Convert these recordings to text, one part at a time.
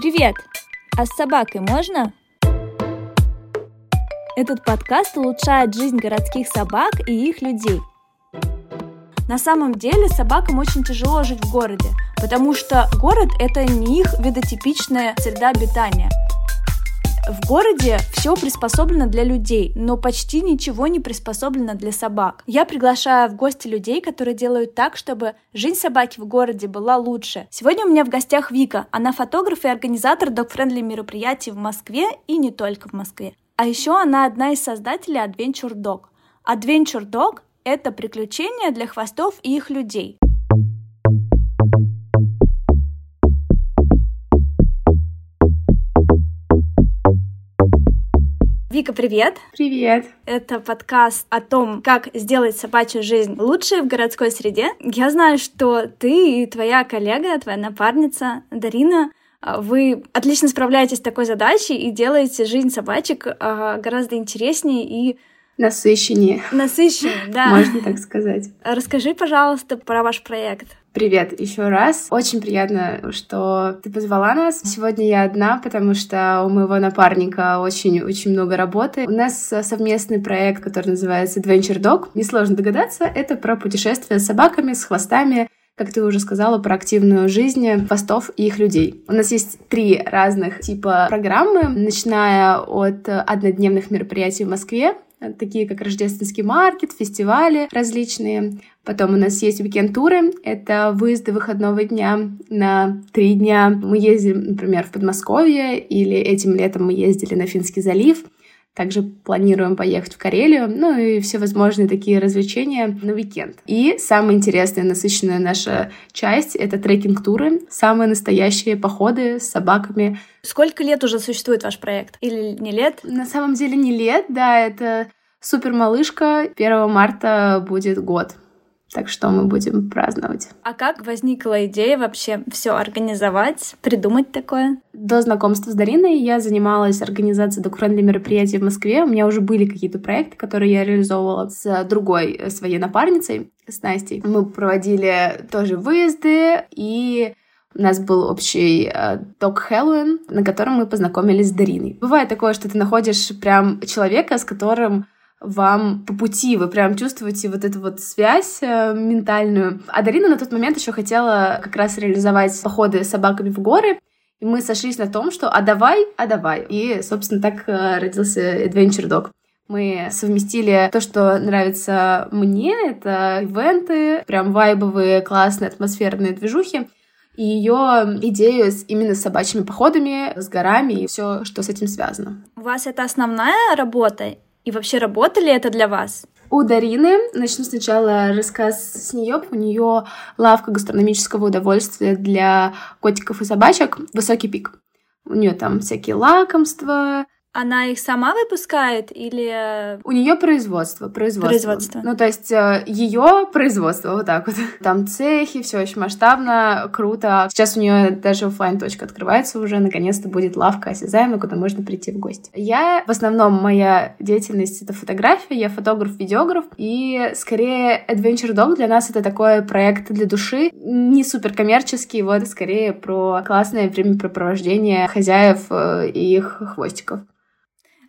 Привет! А с собакой можно? Этот подкаст улучшает жизнь городских собак и их людей. На самом деле собакам очень тяжело жить в городе, потому что город — это не их видотипичная среда обитания — в городе все приспособлено для людей, но почти ничего не приспособлено для собак. Я приглашаю в гости людей, которые делают так, чтобы жизнь собаки в городе была лучше. Сегодня у меня в гостях Вика. Она фотограф и организатор док-френдли мероприятий в Москве и не только в Москве. А еще она одна из создателей Adventure Dog. Adventure Dog — это приключения для хвостов и их людей. Вика, привет! Привет! Это подкаст о том, как сделать собачью жизнь лучше в городской среде. Я знаю, что ты и твоя коллега, твоя напарница Дарина а, вы отлично справляетесь с такой задачей и делаете жизнь собачек а, гораздо интереснее и насыщеннее. Насыщеннее, да. Можно так сказать. Расскажи, пожалуйста, про ваш проект. Привет еще раз. Очень приятно, что ты позвала нас. Сегодня я одна, потому что у моего напарника очень-очень много работы. У нас совместный проект, который называется Adventure Dog. Несложно догадаться, это про путешествия с собаками, с хвостами, как ты уже сказала, про активную жизнь хвостов и их людей. У нас есть три разных типа программы, начиная от однодневных мероприятий в Москве, такие как рождественский маркет, фестивали различные. Потом у нас есть уикенд-туры, это выезды выходного дня на три дня. Мы ездим, например, в Подмосковье, или этим летом мы ездили на Финский залив. Также планируем поехать в Карелию, ну и все возможные такие развлечения на уикенд. И самая интересная, насыщенная наша часть — это трекинг-туры, самые настоящие походы с собаками. Сколько лет уже существует ваш проект? Или не лет? На самом деле не лет, да, это супер малышка. 1 марта будет год. Так что мы будем праздновать. А как возникла идея вообще все организовать, придумать такое? До знакомства с Дариной я занималась организацией докфрендли мероприятий в Москве. У меня уже были какие-то проекты, которые я реализовывала с другой э, своей напарницей, с Настей. Мы проводили тоже выезды, и у нас был общий ток э, Хэллоуин, на котором мы познакомились с Дариной. Бывает такое, что ты находишь прям человека, с которым вам по пути, вы прям чувствуете вот эту вот связь э, ментальную. А Дарина на тот момент еще хотела как раз реализовать походы с собаками в горы, и мы сошлись на том, что а давай, а давай. И, собственно, так э, родился Adventure Dog. Мы совместили то, что нравится мне, это ивенты, прям вайбовые, классные, атмосферные движухи, и ее идею с, именно с собачьими походами, с горами и все, что с этим связано. У вас это основная работа и вообще работали это для вас? У Дарины, начну сначала рассказ с нее. У нее лавка гастрономического удовольствия для котиков и собачек «Высокий пик». У нее там всякие лакомства, она их сама выпускает или... У нее производство, производство. Производство. Ну, то есть э, ее производство, вот так вот. Там цехи, все очень масштабно, круто. Сейчас у нее даже офлайн точка открывается уже, наконец-то будет лавка осязаемая, куда можно прийти в гости. Я, в основном, моя деятельность — это фотография, я фотограф-видеограф, и скорее Adventure Dog для нас это такой проект для души, не супер коммерческий, вот, скорее про классное времяпрепровождение хозяев э, и их хвостиков.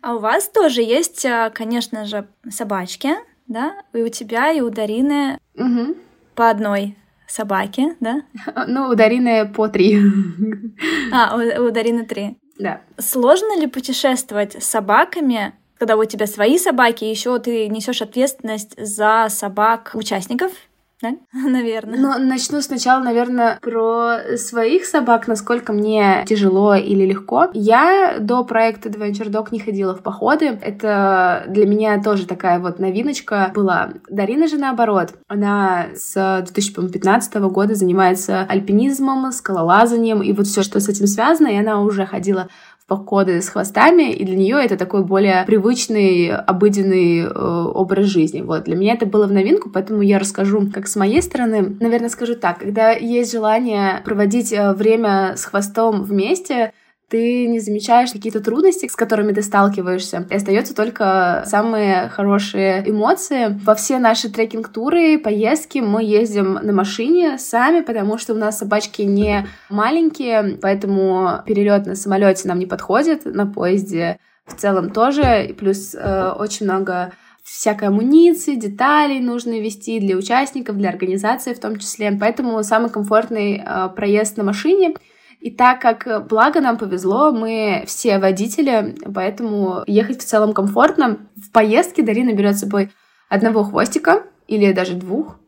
А у вас тоже есть, а, конечно же, собачки, да? И у тебя, и у Дарины угу. по одной собаке, да? Ну, у Дарины по три. А, у, у Дарины три. Да. Сложно ли путешествовать с собаками, когда у тебя свои собаки, еще ты несешь ответственность за собак участников да? Наверное. Но начну сначала, наверное, про своих собак, насколько мне тяжело или легко. Я до проекта Adventure Dog не ходила в походы. Это для меня тоже такая вот новиночка была. Дарина же наоборот. Она с 2015 года занимается альпинизмом, скалолазанием и вот все, что с этим связано, и она уже ходила походы с хвостами, и для нее это такой более привычный, обыденный э, образ жизни. Вот для меня это было в новинку, поэтому я расскажу, как с моей стороны. Наверное, скажу так: когда есть желание проводить э, время с хвостом вместе, ты не замечаешь какие-то трудности, с которыми ты сталкиваешься. И остается только самые хорошие эмоции. Во все наши трекинг-туры, поездки мы ездим на машине сами, потому что у нас собачки не маленькие, поэтому перелет на самолете нам не подходит, на поезде в целом тоже. И плюс э, очень много всякой амуниции, деталей нужно вести для участников, для организации в том числе. Поэтому самый комфортный э, проезд на машине — и так как, э, благо нам повезло, мы все водители, поэтому ехать в целом комфортно. В поездке Дарина берет с собой одного хвостика или даже двух.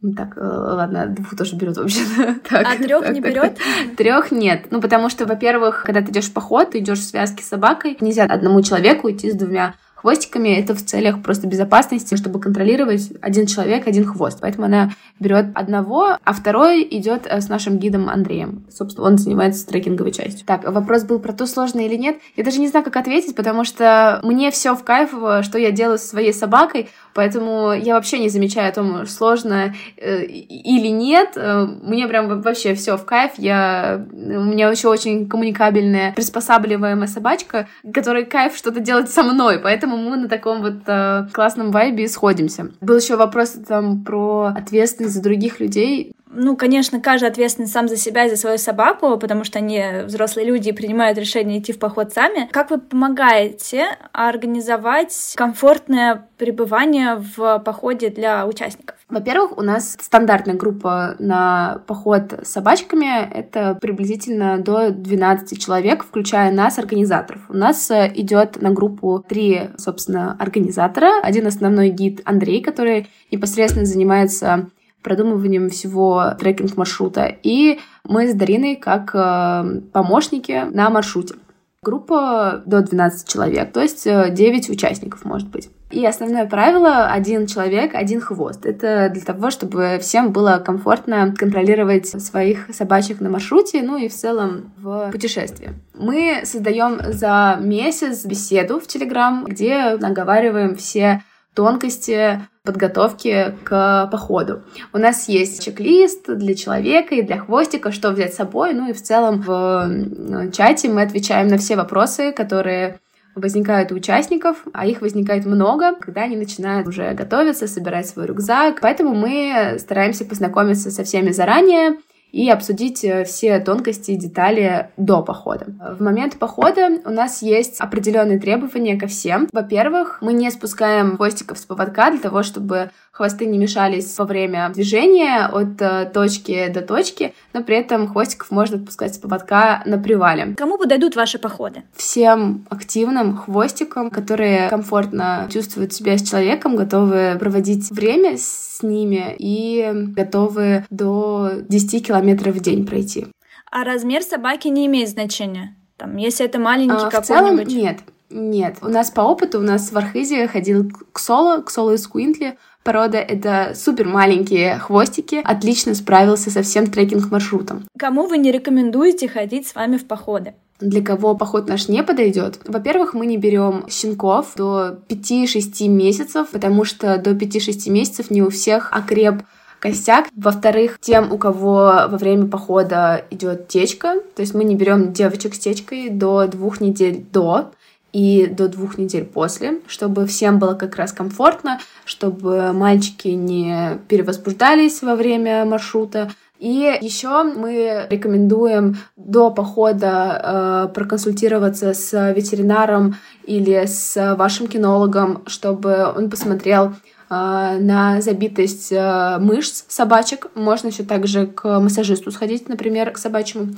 Ну так, э, ладно, двух тоже берет вообще. так, а трех не берет? Трех нет. Ну, потому что, во-первых, когда ты идешь в поход, ты идешь в связке с собакой, нельзя одному человеку идти с двумя хвостиками. Это в целях просто безопасности, чтобы контролировать один человек, один хвост. Поэтому она берет одного, а второй идет э, с нашим гидом Андреем. Собственно, он занимается трекинговой частью. Так, вопрос был про то, сложно или нет. Я даже не знаю, как ответить, потому что мне все в кайф, что я делаю со своей собакой. Поэтому я вообще не замечаю о том, сложно э, или нет. Э, мне прям вообще все в кайф. Я... У меня еще очень коммуникабельная, приспосабливаемая собачка, которая кайф что-то делать со мной. Поэтому мы на таком вот э, классном вайбе сходимся. Был еще вопрос там про ответственность за других людей ну, конечно, каждый ответственный сам за себя и за свою собаку, потому что они взрослые люди и принимают решение идти в поход сами. Как вы помогаете организовать комфортное пребывание в походе для участников? Во-первых, у нас стандартная группа на поход с собачками. Это приблизительно до 12 человек, включая нас, организаторов. У нас э, идет на группу три, собственно, организатора. Один основной гид Андрей, который непосредственно занимается продумыванием всего трекинг-маршрута. И мы с Дариной как э, помощники на маршруте. Группа до 12 человек, то есть 9 э, участников может быть. И основное правило — один человек, один хвост. Это для того, чтобы всем было комфортно контролировать своих собачек на маршруте, ну и в целом в путешествии. Мы создаем за месяц беседу в Телеграм, где наговариваем все тонкости подготовки к походу. У нас есть чек-лист для человека и для хвостика, что взять с собой, ну и в целом в чате мы отвечаем на все вопросы, которые возникают у участников, а их возникает много, когда они начинают уже готовиться, собирать свой рюкзак. Поэтому мы стараемся познакомиться со всеми заранее, и обсудить э, все тонкости и детали до похода. В момент похода у нас есть определенные требования ко всем. Во-первых, мы не спускаем хвостиков с поводка для того, чтобы хвосты не мешались во время движения от э, точки до точки, но при этом хвостиков можно отпускать с поводка на привале. Кому подойдут ваши походы? Всем активным хвостикам, которые комфортно чувствуют себя с человеком, готовы проводить время с ними и готовы до 10 километров в день пройти. А размер собаки не имеет значения? Там, если это маленький а, какой-нибудь? В целом нет. Нет, у нас по опыту, у нас в Архизе ходил Ксоло, Ксоло из Куинтли, порода. Это супер маленькие хвостики. Отлично справился со всем трекинг-маршрутом. Кому вы не рекомендуете ходить с вами в походы? для кого поход наш не подойдет. Во-первых, мы не берем щенков до 5-6 месяцев, потому что до 5-6 месяцев не у всех окреп костяк. Во-вторых, тем, у кого во время похода идет течка, то есть мы не берем девочек с течкой до двух недель до, и до двух недель после, чтобы всем было как раз комфортно, чтобы мальчики не перевозбуждались во время маршрута. И еще мы рекомендуем до похода э, проконсультироваться с ветеринаром или с вашим кинологом, чтобы он посмотрел э, на забитость э, мышц собачек. Можно еще также к массажисту сходить, например, к собачьему.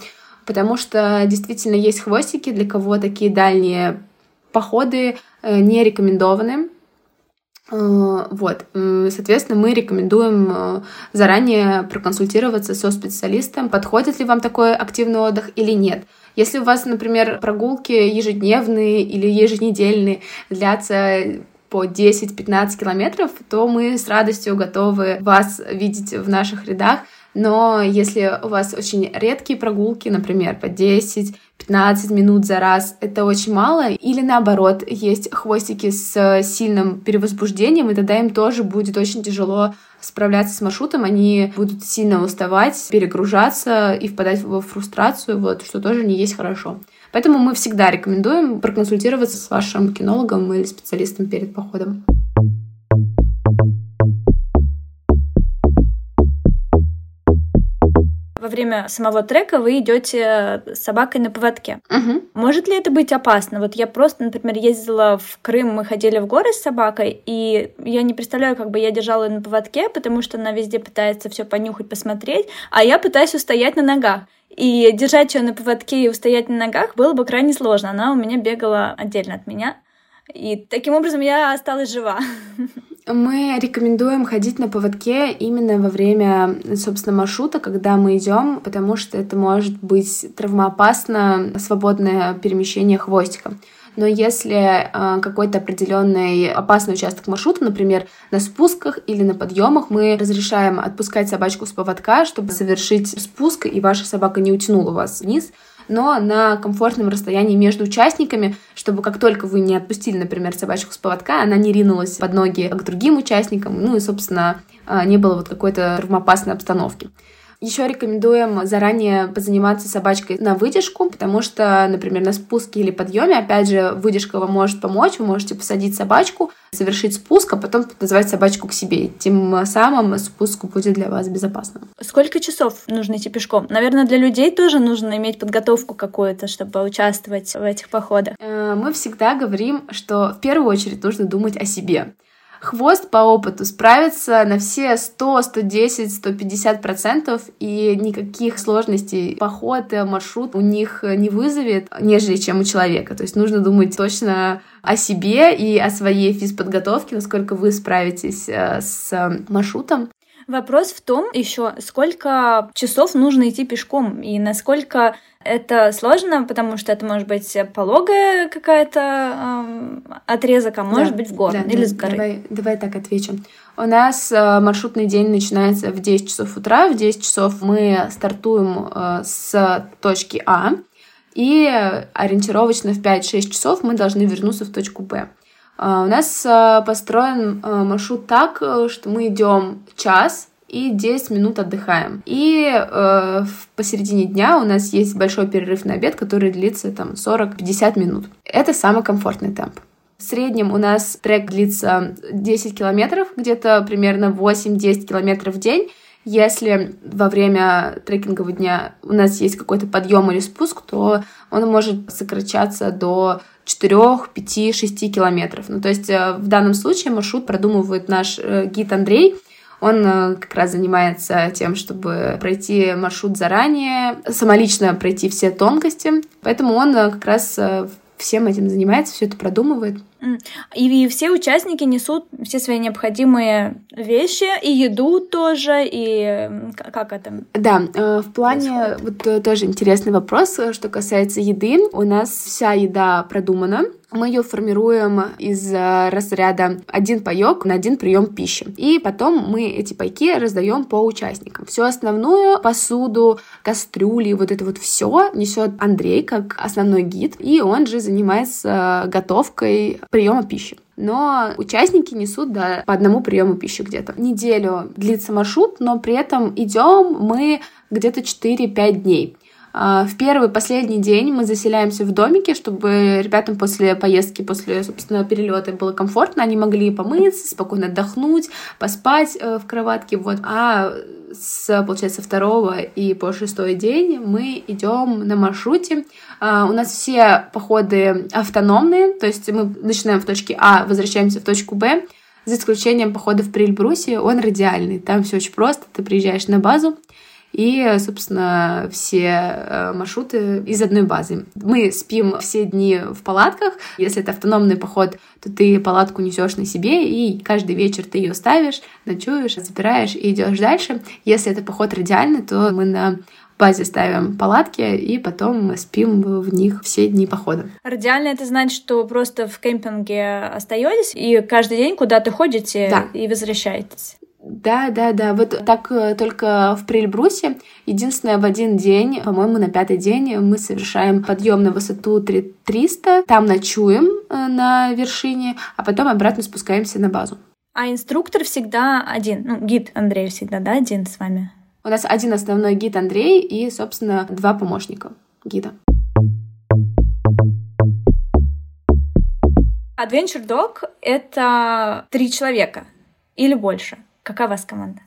Потому что действительно есть хвостики, для кого такие дальние походы э, не рекомендованы. Э, вот, соответственно, мы рекомендуем э, заранее проконсультироваться со специалистом, подходит ли вам такой активный отдых или нет. Если у вас, например, прогулки ежедневные или еженедельные длятся по 10-15 километров, то мы с радостью готовы вас видеть в наших рядах. Но если у вас очень редкие прогулки, например, по 10 15 минут за раз — это очень мало. Или наоборот, есть хвостики с сильным перевозбуждением, и тогда им тоже будет очень тяжело справляться с маршрутом, они будут сильно уставать, перегружаться и впадать в фрустрацию, вот, что тоже не есть хорошо. Поэтому мы всегда рекомендуем проконсультироваться с вашим кинологом или специалистом перед походом. Время самого трека вы идете с собакой на поводке. Угу. Может ли это быть опасно? Вот я просто, например, ездила в Крым, мы ходили в горы с собакой, и я не представляю, как бы я держала ее на поводке, потому что она везде пытается все понюхать, посмотреть, а я пытаюсь устоять на ногах. И держать ее на поводке и устоять на ногах было бы крайне сложно. Она у меня бегала отдельно от меня. И таким образом я осталась жива. Мы рекомендуем ходить на поводке именно во время, собственно, маршрута, когда мы идем, потому что это может быть травмоопасно, свободное перемещение хвостика. Но если э, какой-то определенный опасный участок маршрута, например, на спусках или на подъемах, мы разрешаем отпускать собачку с поводка, чтобы совершить спуск, и ваша собака не утянула вас вниз но на комфортном расстоянии между участниками, чтобы как только вы не отпустили, например, собачку с поводка, она не ринулась под ноги к другим участникам, ну и, собственно, а, не было вот какой-то травмоопасной обстановки. Еще рекомендуем заранее позаниматься собачкой на выдержку, потому что, например, на спуске или подъеме, опять же, выдержка вам может помочь, вы можете посадить собачку, совершить спуск, а потом позвать собачку к себе. Тем самым спуск будет для вас безопасным. Сколько часов нужно идти пешком? Наверное, для людей тоже нужно иметь подготовку какую-то, чтобы участвовать в этих походах. Э, мы всегда говорим, что в первую очередь нужно думать о себе. Хвост по опыту справится на все 100, 110, 150 процентов, и никаких сложностей поход, маршрут у них не вызовет, нежели чем у человека. То есть нужно думать точно о себе и о своей физподготовке, насколько вы справитесь э, с маршрутом. Вопрос в том еще, сколько часов нужно идти пешком и насколько это сложно, потому что это может быть пологая какая-то э, отрезок, а может да, быть в горы да, или да, с горы. Давай, давай так отвечу. У нас э, маршрутный день начинается в 10 часов утра. В 10 часов мы стартуем э, с точки А, и ориентировочно в 5-6 часов мы должны вернуться в точку Б. Э, у нас э, построен э, маршрут так, что мы идем час, и 10 минут отдыхаем. И э, посередине дня у нас есть большой перерыв на обед, который длится там 40-50 минут. Это самый комфортный темп. В среднем у нас трек длится 10 километров, где-то примерно 8-10 километров в день. Если во время трекингового дня у нас есть какой-то подъем или спуск, то он может сокращаться до 4, 5, 6 километров. Ну, то есть э, в данном случае маршрут продумывает наш э, гид Андрей, он э, как раз занимается тем, чтобы пройти маршрут заранее, самолично пройти все тонкости. Поэтому он как раз всем этим занимается, все это продумывает. И все участники несут все свои необходимые вещи, и еду тоже, и как это? Да, в плане, происходит? вот тоже интересный вопрос, что касается еды. У нас вся еда продумана, мы ее формируем из э, разряда один паек на один прием пищи. И потом мы эти пайки раздаем по участникам. Всю основную посуду, кастрюли, вот это вот все несет Андрей как основной гид, и он же занимается готовкой приема пищи но участники несут да, по одному приему пищи где-то. Неделю длится маршрут, но при этом идем мы где-то 4-5 дней. А, в первый последний день мы заселяемся в домике, чтобы ребятам после поездки, после, собственно, перелета было комфортно, они могли помыться, спокойно отдохнуть, поспать э, в кроватке, вот. А с, получается, второго и по шестой день мы идем на маршруте. А, у нас все походы автономные, то есть мы начинаем в точке А, возвращаемся в точку Б, за исключением похода в Прильбрусе, он радиальный. Там все очень просто, ты приезжаешь на базу, и, собственно, все э, маршруты из одной базы. Мы спим все дни в палатках. Если это автономный поход, то ты палатку несешь на себе, и каждый вечер ты ее ставишь, ночуешь, забираешь и идешь дальше. Если это поход радиальный, то мы на базе ставим палатки, и потом спим в них все дни похода. Радиально это значит, что просто в кемпинге остаетесь и каждый день куда-то ходите да. и возвращаетесь. Да, да, да. Вот так э, только в Прильбрусе. Единственное, в один день, по-моему, на пятый день мы совершаем подъем на высоту 300. Там ночуем э, на вершине, а потом обратно спускаемся на базу. А инструктор всегда один, ну, гид Андрей всегда, да, один с вами? У нас один основной гид Андрей и, собственно, два помощника гида. Adventure Dog — это три человека или больше. Какая у вас команда?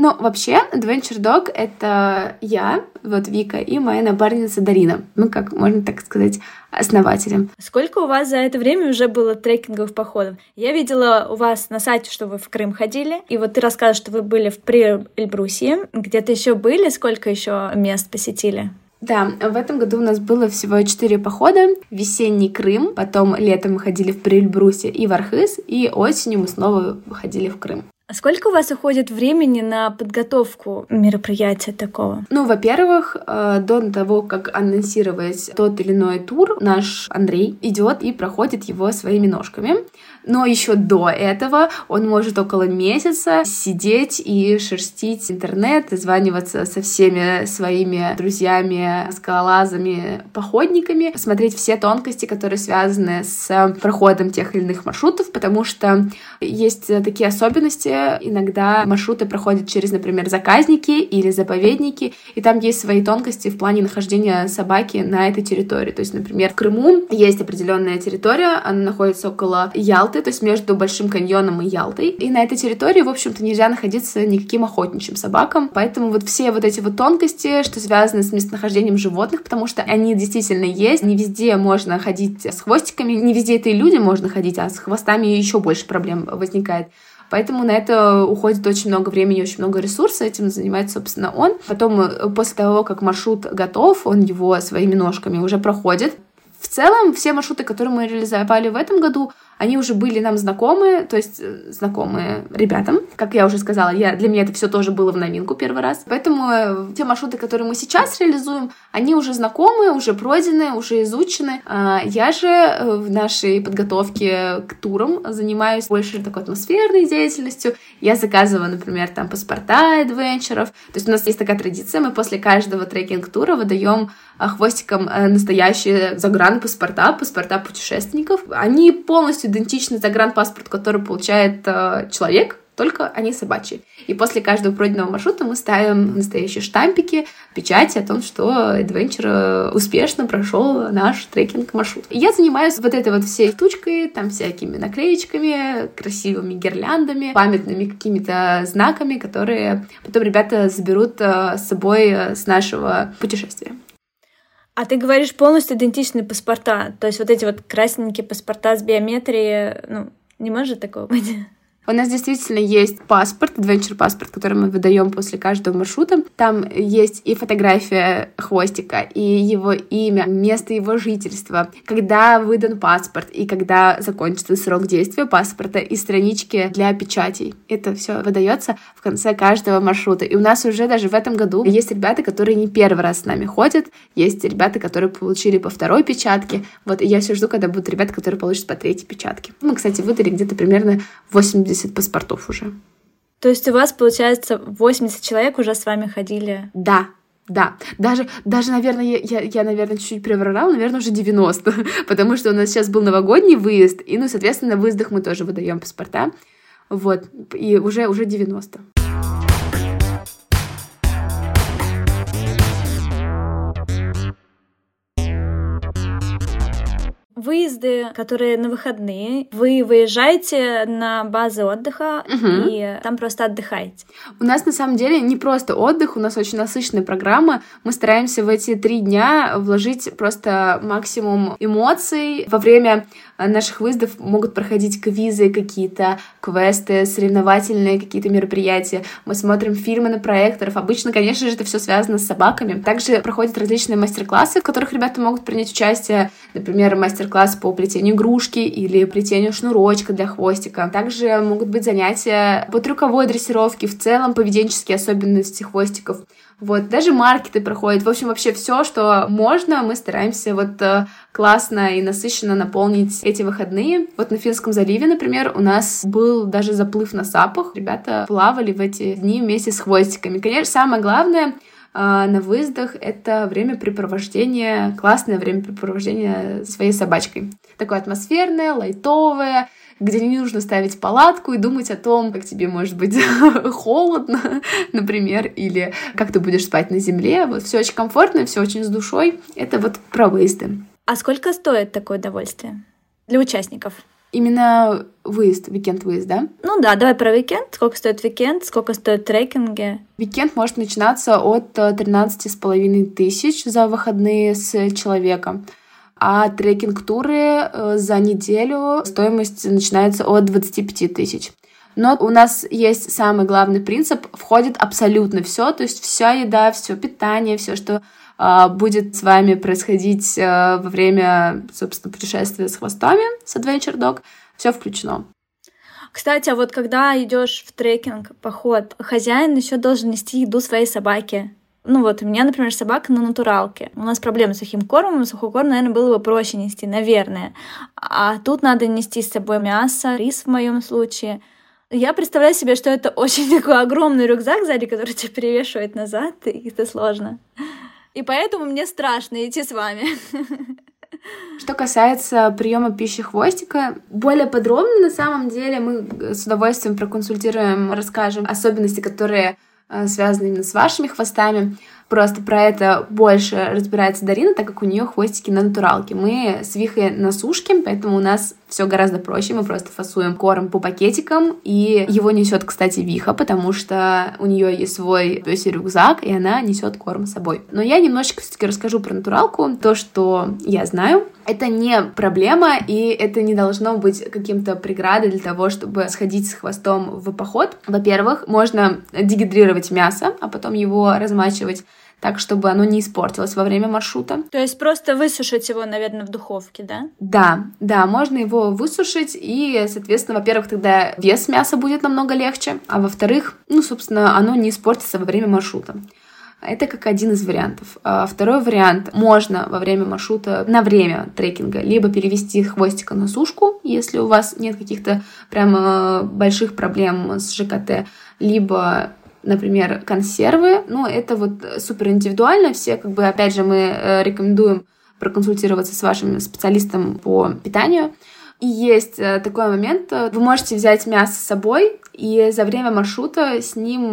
Ну, вообще, Adventure Dog — это я, вот Вика, и моя напарница Дарина. Мы, как можно так сказать, основателем. Сколько у вас за это время уже было трекинговых походов? Я видела у вас на сайте, что вы в Крым ходили, и вот ты рассказываешь, что вы были в При-Эльбрусе. Где-то еще были? Сколько еще мест посетили? Да, в этом году у нас было всего четыре похода. Весенний Крым, потом летом мы ходили в Прильбрусе и в Архыз, и осенью мы снова ходили в Крым. А сколько у вас уходит времени на подготовку мероприятия такого? Ну, во-первых, э, до того, как анонсировать тот или иной тур, наш Андрей идет и проходит его своими ножками. Но еще до этого он может около месяца сидеть и шерстить интернет, званиваться со всеми своими друзьями, скалолазами, походниками, смотреть все тонкости, которые связаны с проходом тех или иных маршрутов, потому что есть такие особенности. Иногда маршруты проходят через, например, заказники или заповедники, и там есть свои тонкости в плане нахождения собаки на этой территории. То есть, например, в Крыму есть определенная территория, она находится около Ялты, Ялты, то есть между Большим каньоном и Ялтой. И на этой территории, в общем-то, нельзя находиться никаким охотничьим собакам. Поэтому вот все вот эти вот тонкости, что связаны с местонахождением животных, потому что они действительно есть. Не везде можно ходить с хвостиками, не везде это и люди можно ходить, а с хвостами еще больше проблем возникает. Поэтому на это уходит очень много времени, очень много ресурсов. Этим занимается, собственно, он. Потом, э, после того, как маршрут готов, он его своими ножками уже проходит. В целом, все маршруты, которые мы реализовали в этом году, они уже были нам знакомы, то есть э, знакомые ребятам. Как я уже сказала, я, для меня это все тоже было в новинку первый раз. Поэтому э, те маршруты, которые мы сейчас реализуем, они уже знакомы, уже пройдены, уже изучены. А я же э, в нашей подготовке к турам занимаюсь больше такой атмосферной деятельностью. Я заказываю, например, там паспорта адвенчеров. То есть у нас есть такая традиция, мы после каждого трекинг-тура выдаем хвостиком настоящие загранпаспорта, паспорта путешественников. Они полностью идентичны загранпаспорт, который получает э, человек, только они собачьи. И после каждого пройденного маршрута мы ставим настоящие штампики, печати о том, что Adventure успешно прошел наш трекинг-маршрут. Я занимаюсь вот этой вот всей штучкой, там всякими наклеечками, красивыми гирляндами, памятными какими-то знаками, которые потом ребята заберут э, с собой э, с нашего путешествия. А ты говоришь полностью идентичные паспорта, то есть вот эти вот красненькие паспорта с биометрией, ну, не может такого быть? У нас действительно есть паспорт, adventure паспорт, который мы выдаем после каждого маршрута. Там есть и фотография хвостика, и его имя, место его жительства, когда выдан паспорт и когда закончится срок действия паспорта и странички для печатей. Это все выдается в конце каждого маршрута. И у нас уже даже в этом году есть ребята, которые не первый раз с нами ходят, есть ребята, которые получили по второй печатке. Вот и я все жду, когда будут ребята, которые получат по третьей печатке. Мы, кстати, выдали где-то примерно 80 80 паспортов уже. То есть у вас, получается, 80 человек уже с вами ходили? Да, да, даже, даже наверное, я, я, я наверное, чуть-чуть приврала, наверное, уже 90, потому что у нас сейчас был новогодний выезд, и, ну, соответственно, на выездах мы тоже выдаем паспорта, вот, и уже, уже 90. Выезды, которые на выходные. Вы выезжаете на базы отдыха угу. и там просто отдыхаете. У нас на самом деле не просто отдых, у нас очень насыщенная программа. Мы стараемся в эти три дня вложить просто максимум эмоций. Во время наших выездов могут проходить квизы какие-то, квесты, соревновательные какие-то мероприятия. Мы смотрим фильмы на проекторов. Обычно, конечно же, это все связано с собаками. Также проходят различные мастер-классы, в которых ребята могут принять участие. Например, мастер-класс по плетению игрушки или плетению шнурочка для хвостика. Также могут быть занятия по трюковой дрессировке, в целом поведенческие особенности хвостиков. Вот, даже маркеты проходят. В общем, вообще все, что можно, мы стараемся вот э, классно и насыщенно наполнить эти выходные. Вот на Финском заливе, например, у нас был даже заплыв на сапах. Ребята плавали в эти дни вместе с хвостиками. Конечно, самое главное э, на выездах это времяпрепровождение, классное времяпрепровождение своей собачкой. Такое атмосферное, лайтовое, где не нужно ставить палатку и думать о том, как тебе может быть холодно, например, или как ты будешь спать на земле. Вот все очень комфортно, все очень с душой. Это вот про выезды. А сколько стоит такое удовольствие для участников? Именно выезд, уикенд выезд, да? Ну да, давай про уикенд. Сколько стоит уикенд, сколько стоит трекинги? Уикенд может начинаться от 13 э, с половиной тысяч за выходные с человека. А трекинг-туры э, за неделю стоимость начинается от 25 тысяч. Но у нас есть самый главный принцип, входит абсолютно все, то есть вся еда, все питание, все, что э, будет с вами происходить э, во время, собственно, путешествия с хвостами, с Adventure Dog, все включено. Кстати, а вот когда идешь в трекинг, поход, хозяин еще должен нести еду своей собаке. Ну вот, у меня, например, собака на натуралке. У нас проблемы с сухим кормом, сухой корм, наверное, было бы проще нести, наверное. А тут надо нести с собой мясо, рис в моем случае — я представляю себе, что это очень такой огромный рюкзак сзади, который тебя перевешивает назад, и это сложно. И поэтому мне страшно идти с вами. Что касается приема пищи хвостика, более подробно на самом деле мы с удовольствием проконсультируем, расскажем особенности, которые связаны именно с вашими хвостами. Просто про это больше разбирается Дарина, так как у нее хвостики на натуралке. Мы с Вихой на сушке, поэтому у нас все гораздо проще. Мы просто фасуем корм по пакетикам, и его несет, кстати, Виха, потому что у нее есть свой пёсий рюкзак, и она несет корм с собой. Но я немножечко все-таки расскажу про натуралку. То, что я знаю, это не проблема, и это не должно быть каким-то преградой для того, чтобы сходить с хвостом в поход. Во-первых, можно дегидрировать мясо, а потом его размачивать так, чтобы оно не испортилось во время маршрута. То есть просто высушить его, наверное, в духовке, да? Да, да, можно его высушить, и, соответственно, во-первых, тогда вес мяса будет намного легче, а во-вторых, ну, собственно, оно не испортится во время маршрута. Это как один из вариантов. А второй вариант. Можно во время маршрута, на время трекинга, либо перевести хвостика на сушку, если у вас нет каких-то прям э, больших проблем с ЖКТ, либо например, консервы. Ну, это вот супер индивидуально. Все, как бы, опять же, мы э, рекомендуем проконсультироваться с вашим специалистом по питанию. И есть э, такой момент, э, вы можете взять мясо с собой, и за время маршрута с ним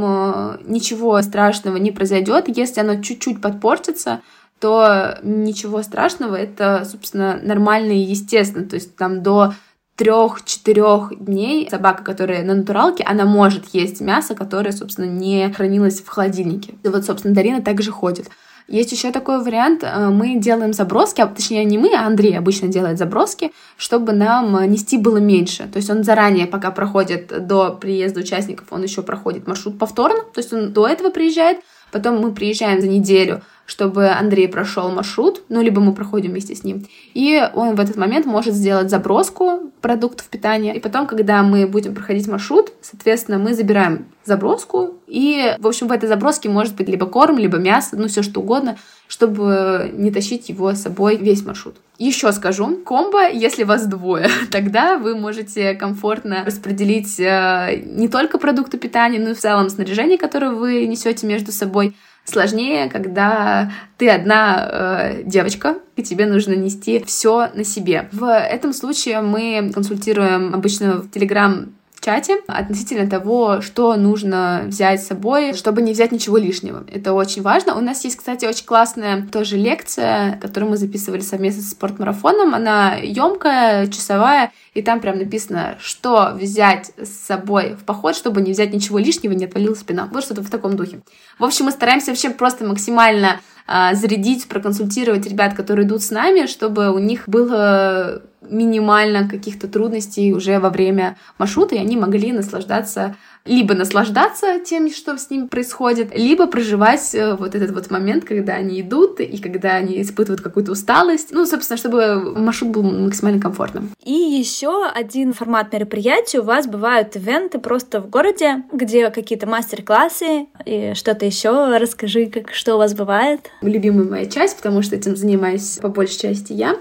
ничего страшного не произойдет. Если оно чуть-чуть подпортится, то ничего страшного, это, собственно, нормально и естественно. То есть там до трех-четырех дней собака, которая на натуралке, она может есть мясо, которое, собственно, не хранилось в холодильнике. И вот, собственно, Дарина также ходит. Есть еще такой вариант, э, мы делаем заброски, а точнее не мы, а Андрей обычно делает заброски, чтобы нам нести было меньше. То есть он заранее, пока проходит до приезда участников, он еще проходит маршрут повторно, то есть он до этого приезжает, потом мы приезжаем за неделю, чтобы Андрей прошел маршрут, ну, либо мы проходим вместе с ним. И он в этот момент может сделать заброску продуктов питания. И потом, когда мы будем проходить маршрут, соответственно, мы забираем заброску. И, в общем, в этой заброске может быть либо корм, либо мясо, ну, все что угодно, чтобы не тащить его с собой весь маршрут. Еще скажу, комбо, если вас двое, тогда вы можете комфортно распределить э, не только продукты питания, но и в целом снаряжение, которое вы несете между собой Сложнее, когда ты одна э, девочка, и тебе нужно нести все на себе. В этом случае мы консультируем обычно в Telegram чате относительно того, что нужно взять с собой, чтобы не взять ничего лишнего. Это очень важно. У нас есть, кстати, очень классная тоже лекция, которую мы записывали совместно с спортмарафоном. Она емкая, часовая, и там прям написано, что взять с собой в поход, чтобы не взять ничего лишнего, не отвалилась спина. Вот что-то в таком духе. В общем, мы стараемся вообще просто максимально а, зарядить, проконсультировать ребят, которые идут с нами, чтобы у них было минимально каких-то трудностей уже во время маршрута, и они могли наслаждаться либо наслаждаться тем, что с ним происходит, либо проживать э, вот этот вот момент, когда они идут и когда они испытывают какую-то усталость. Ну, собственно, чтобы маршрут был максимально комфортным. И еще один формат мероприятия. У вас бывают ивенты просто в городе, где какие-то мастер-классы и что-то еще. Расскажи, как, что у вас бывает. Любимая моя часть, потому что этим занимаюсь по большей части я.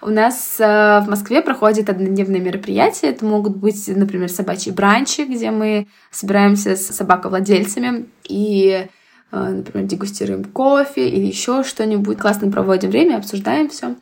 У нас э, в Москве проходит однодневные мероприятия. Это могут быть, например, собачьи бранчи, где мы собираемся с собаковладельцами и, э, например, дегустируем кофе или еще что-нибудь. Классно проводим время, обсуждаем все.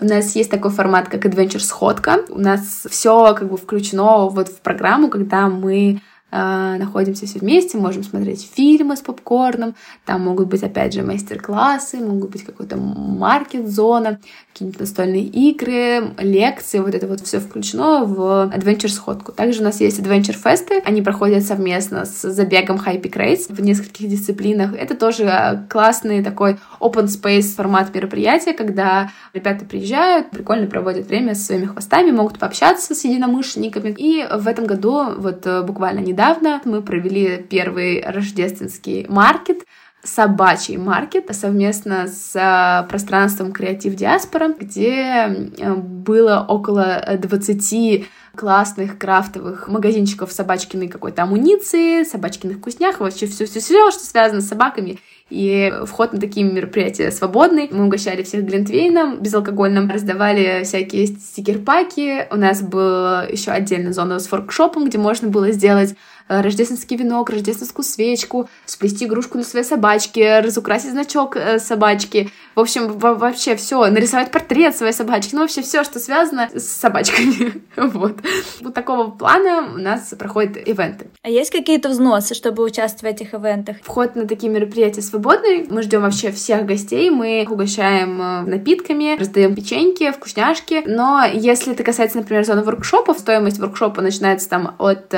У нас есть такой формат, как Adventure сходка. У нас все как бы включено вот в программу, когда мы находимся все вместе, можем смотреть фильмы с попкорном, там могут быть, опять же, мастер-классы, могут быть какой-то маркет-зона, какие-нибудь настольные игры, лекции, вот это вот все включено в Adventure сходку. Также у нас есть Adventure фесты, они проходят совместно с забегом High Race в нескольких дисциплинах. Это тоже классный такой open space формат мероприятия, когда ребята приезжают, прикольно проводят время со своими хвостами, могут пообщаться с единомышленниками. И в этом году, вот буквально недавно, мы провели первый рождественский маркет, собачий маркет совместно с э, пространством Креатив Диаспора, где э, было около 20 классных крафтовых магазинчиков собачкиной какой-то амуниции, собачкиных вкуснях, вообще все-все-все, что связано с собаками. И вход на такие мероприятия свободный. Мы угощали всех глинтвейном безалкогольным, раздавали всякие стикер-паки. У нас была еще отдельная зона с форкшопом, где можно было сделать рождественский венок, рождественскую свечку, сплести игрушку для своей собачки, разукрасить значок э, собачки. В общем, вообще все, нарисовать портрет своей собачки, ну вообще все, что связано с собачками. вот. Вот такого плана у нас проходят ивенты. А есть какие-то взносы, чтобы участвовать в этих ивентах? Вход на такие мероприятия свободный. Мы ждем вообще всех гостей, мы угощаем э, напитками, раздаем печеньки, вкусняшки. Но если это касается, например, зоны воркшопов, стоимость воркшопа начинается там от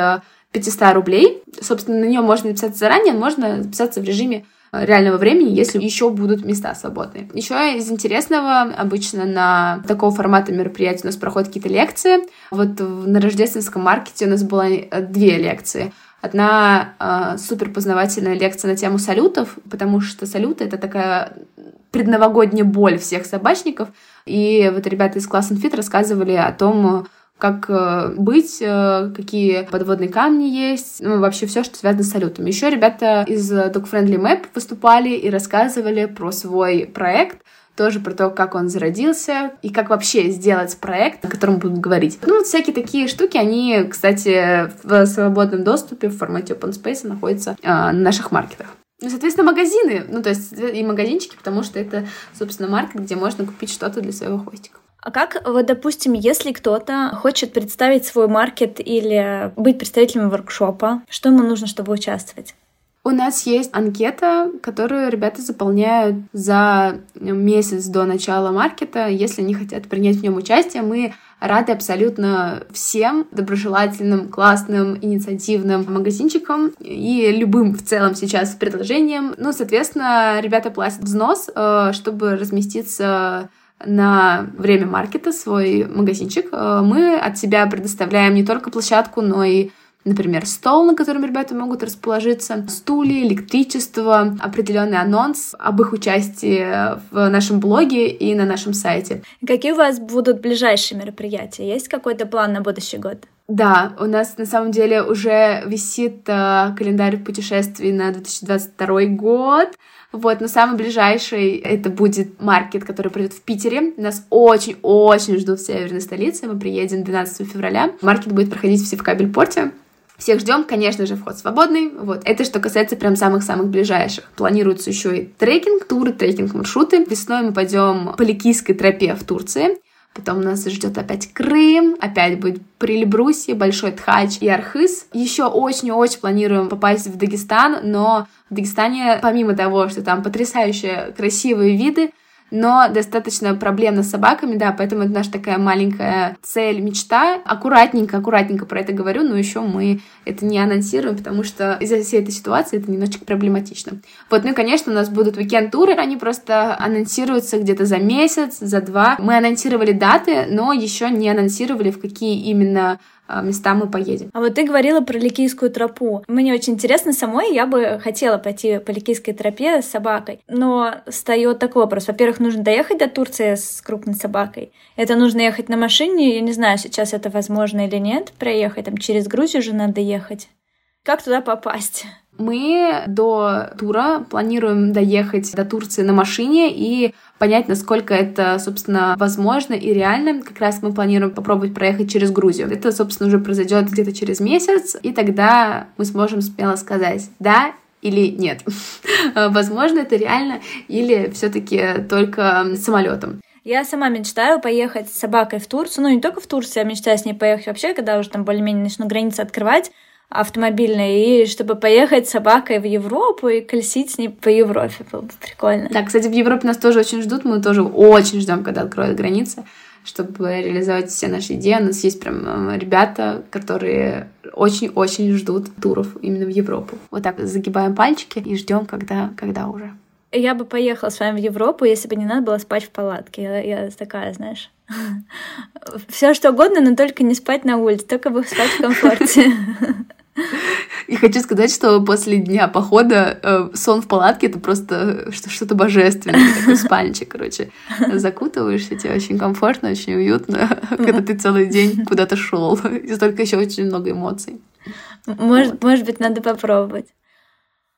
500 рублей. Собственно, на нее можно записаться заранее, можно записаться в режиме э, реального времени, если еще будут места свободные. Еще из интересного, обычно на такого формата мероприятия у нас проходят какие-то лекции. Вот на рождественском маркете у нас было э, две лекции. Одна э, супер познавательная лекция на тему салютов, потому что салюты — это такая предновогодняя боль всех собачников. И вот ребята из класса Fit рассказывали о том, как э, быть, э, какие подводные камни есть, ну, вообще все, что связано с салютами. Еще ребята из Dog Friendly Map выступали и рассказывали про свой проект, тоже про то, как он зародился и как вообще сделать проект, о котором будут говорить. Ну, вот всякие такие штуки, они, кстати, в свободном доступе в формате open space находятся э, на наших маркетах. Ну, соответственно, магазины, ну, то есть и магазинчики, потому что это, собственно, маркет, где можно купить что-то для своего хвостика. А как, вот, допустим, если кто-то хочет представить свой маркет или быть представителем воркшопа, что ему нужно, чтобы участвовать? У нас есть анкета, которую ребята заполняют за месяц до начала маркета. Если они хотят принять в нем участие, мы рады абсолютно всем доброжелательным, классным, инициативным магазинчикам и любым в целом сейчас предложениям. Ну, соответственно, ребята платят взнос, э, чтобы разместиться на время маркета свой магазинчик, э, мы от себя предоставляем не только площадку, но и например, стол, на котором ребята могут расположиться, стулья, электричество, определенный анонс об их участии в нашем блоге и на нашем сайте. Какие у вас будут ближайшие мероприятия? Есть какой-то план на будущий год? Да, у нас на самом деле уже висит э, календарь путешествий на 2022 год. Вот, но самый ближайший это будет маркет, который пройдет в Питере. Нас очень-очень ждут в северной столице. Мы приедем 12 февраля. Маркет будет проходить в Севкабель-Порте. Всех ждем, конечно же, вход свободный. Вот. Это что касается прям самых-самых ближайших. Планируется еще и трекинг, туры, трекинг-маршруты. Весной мы пойдем по Ликийской тропе в Турции. Потом нас ждет опять Крым, опять будет Прильбрусье, Большой Тхач и Архыз. Еще очень-очень планируем попасть в Дагестан, но в Дагестане, помимо того, что там потрясающие красивые виды, но достаточно проблемно с собаками, да, поэтому это наша такая маленькая цель, мечта. Аккуратненько, аккуратненько про это говорю, но еще мы это не анонсируем, потому что из-за всей этой ситуации это немножечко проблематично. Вот, ну и, конечно, у нас будут уикенд-туры, они просто анонсируются где-то за месяц, за два. Мы анонсировали даты, но еще не анонсировали, в какие именно места мы поедем. А вот ты говорила про Ликийскую тропу. Мне очень интересно самой, я бы хотела пойти по Ликийской тропе с собакой, но встает такой вопрос. Во-первых, нужно доехать до Турции с крупной собакой. Это нужно ехать на машине, я не знаю, сейчас это возможно или нет, проехать, там через Грузию же надо ехать. Как туда попасть? Мы до тура планируем доехать до Турции на машине и понять, насколько это, собственно, возможно и реально. Как раз мы планируем попробовать проехать через Грузию. Это, собственно, уже произойдет где-то через месяц, и тогда мы сможем смело сказать «да» или нет. Возможно, это реально, или все-таки только самолетом. Я сама мечтаю поехать с собакой в Турцию, ну не только в Турцию, я мечтаю с ней поехать вообще, когда уже там более-менее начну границы открывать, автомобильной, и чтобы поехать с собакой в Европу и колесить с ней по Европе. Было бы прикольно. Да, кстати, в Европе нас тоже очень ждут, мы тоже очень ждем, когда откроют границы, чтобы реализовать все наши идеи. У нас есть прям э, ребята, которые очень-очень ждут туров именно в Европу. Вот так загибаем пальчики и ждем, когда, когда уже. Я бы поехала с вами в Европу, если бы не надо было спать в палатке. Я, я такая, знаешь. Все что угодно, но только не спать на улице, только бы спать в комфорте. И хочу сказать, что после дня похода э, сон в палатке это просто что-то божественное, такой спальничек, короче. Закутываешься, тебе очень комфортно, очень уютно, когда ты целый день куда-то шел. И столько еще очень много эмоций. Может, вот. может быть, надо попробовать.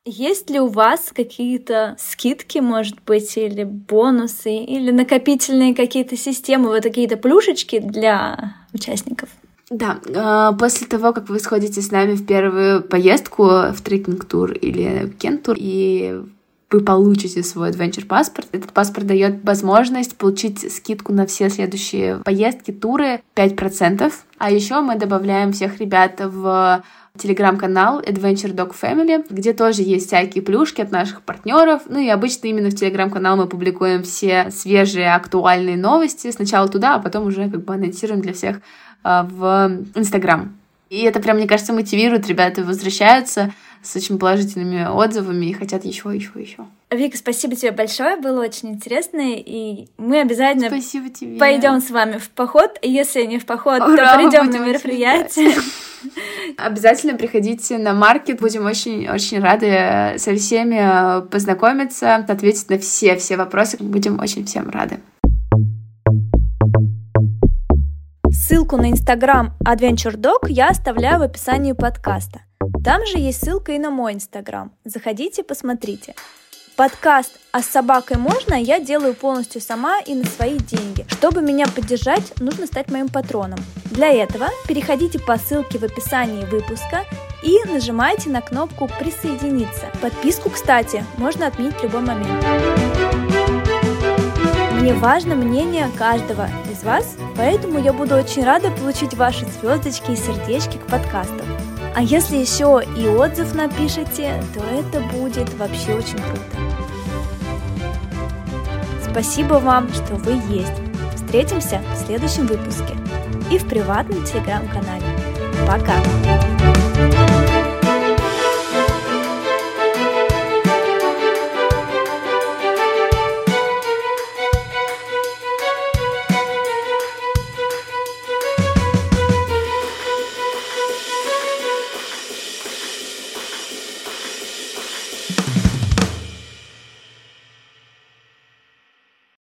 Есть ли у вас какие-то скидки, может быть, или бонусы, или накопительные какие-то системы, вот какие-то плюшечки для участников? Да, а, после того, как вы сходите с нами в первую поездку в трекинг-тур или кент-тур, и вы получите свой Adventure паспорт. Этот паспорт дает возможность получить скидку на все следующие поездки, туры 5%. А еще мы добавляем всех ребят в телеграм-канал Adventure Dog Family, где тоже есть всякие плюшки от наших партнеров. Ну и обычно именно в телеграм-канал мы публикуем все свежие актуальные новости. Сначала туда, а потом уже как бы анонсируем для всех в Инстаграм. И это прям, мне кажется, мотивирует, ребята возвращаются с очень положительными отзывами и хотят еще, еще, еще. Вика, спасибо тебе большое, было очень интересно, и мы обязательно пойдем с вами в поход. Если не в поход, Ура, то придем на мероприятие. Обязательно приходите на маркет, будем очень-очень рады со всеми познакомиться, ответить на все-все вопросы, будем очень всем рады. Ссылку на инстаграм Adventure Dog я оставляю в описании подкаста. Там же есть ссылка и на мой инстаграм. Заходите, посмотрите. Подкаст «А с собакой можно» я делаю полностью сама и на свои деньги. Чтобы меня поддержать, нужно стать моим патроном. Для этого переходите по ссылке в описании выпуска и нажимайте на кнопку «Присоединиться». Подписку, кстати, можно отменить в любой момент. Мне важно мнение каждого из вас, поэтому я буду очень рада получить ваши звездочки и сердечки к подкасту. А если еще и отзыв напишите, то это будет вообще очень круто. Спасибо вам, что вы есть. Встретимся в следующем выпуске и в приватном телеграм-канале. Пока!